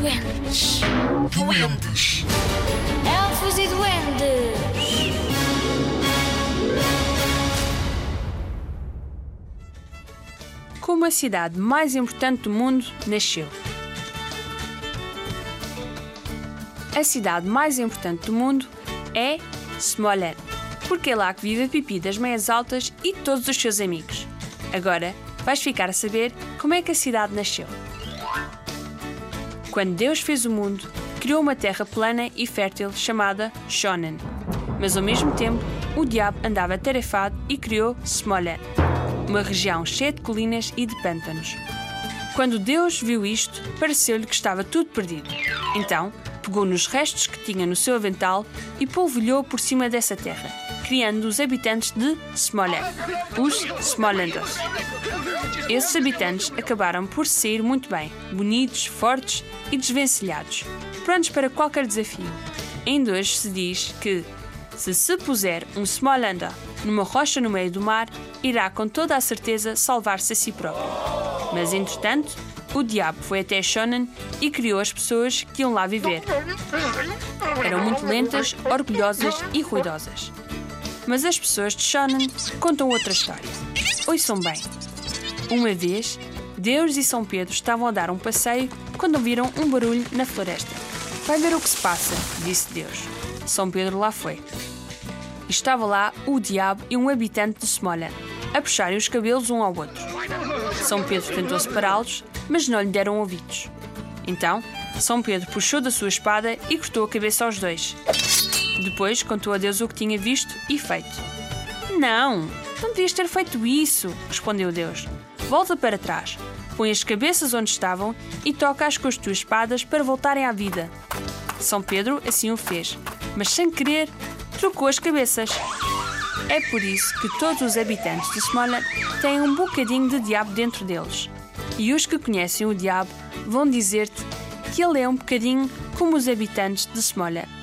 duendes. Duendes. Elfos e duendes. Como a cidade mais importante do mundo nasceu. A cidade mais importante do mundo é Smolensk, porque é lá que vive a Pipi das Meias Altas e todos os seus amigos. Agora vais ficar a saber como é que a cidade nasceu. Quando Deus fez o mundo, criou uma terra plana e fértil chamada Shonen. Mas ao mesmo tempo, o diabo andava tarefado e criou Smolensk, uma região cheia de colinas e de pântanos. Quando Deus viu isto, pareceu-lhe que estava tudo perdido. Então, pegou nos restos que tinha no seu avental e polvilhou por cima dessa terra, criando os habitantes de Smolensk, os Smolanders. Esses habitantes acabaram por sair muito bem, bonitos, fortes e desvencilhados, prontos para qualquer desafio. Ainda hoje se diz que, se se puser um Smolander numa rocha no meio do mar, irá com toda a certeza salvar-se a si próprio. Mas, entretanto, o diabo foi até Shonen e criou as pessoas que iam lá viver. Eram muito lentas, orgulhosas e ruidosas. Mas as pessoas de Shonen contam outra história. Ouçam bem. Uma vez, Deus e São Pedro estavam a dar um passeio quando ouviram um barulho na floresta. Vai ver o que se passa, disse Deus. São Pedro lá foi. Estava lá o diabo e um habitante de Smolensk, a puxarem os cabelos um ao outro. São Pedro tentou separá-los, mas não lhe deram ouvidos. Então, São Pedro puxou da sua espada e cortou a cabeça aos dois. Depois contou a Deus o que tinha visto e feito. Não, não devias ter feito isso, respondeu Deus. Volta para trás, põe as cabeças onde estavam e toca-as com as tuas espadas para voltarem à vida. São Pedro assim o fez, mas sem querer, trocou as cabeças. É por isso que todos os habitantes de Smolensk têm um bocadinho de diabo dentro deles. E os que conhecem o diabo vão dizer-te que ele é um bocadinho como os habitantes de Smolensk.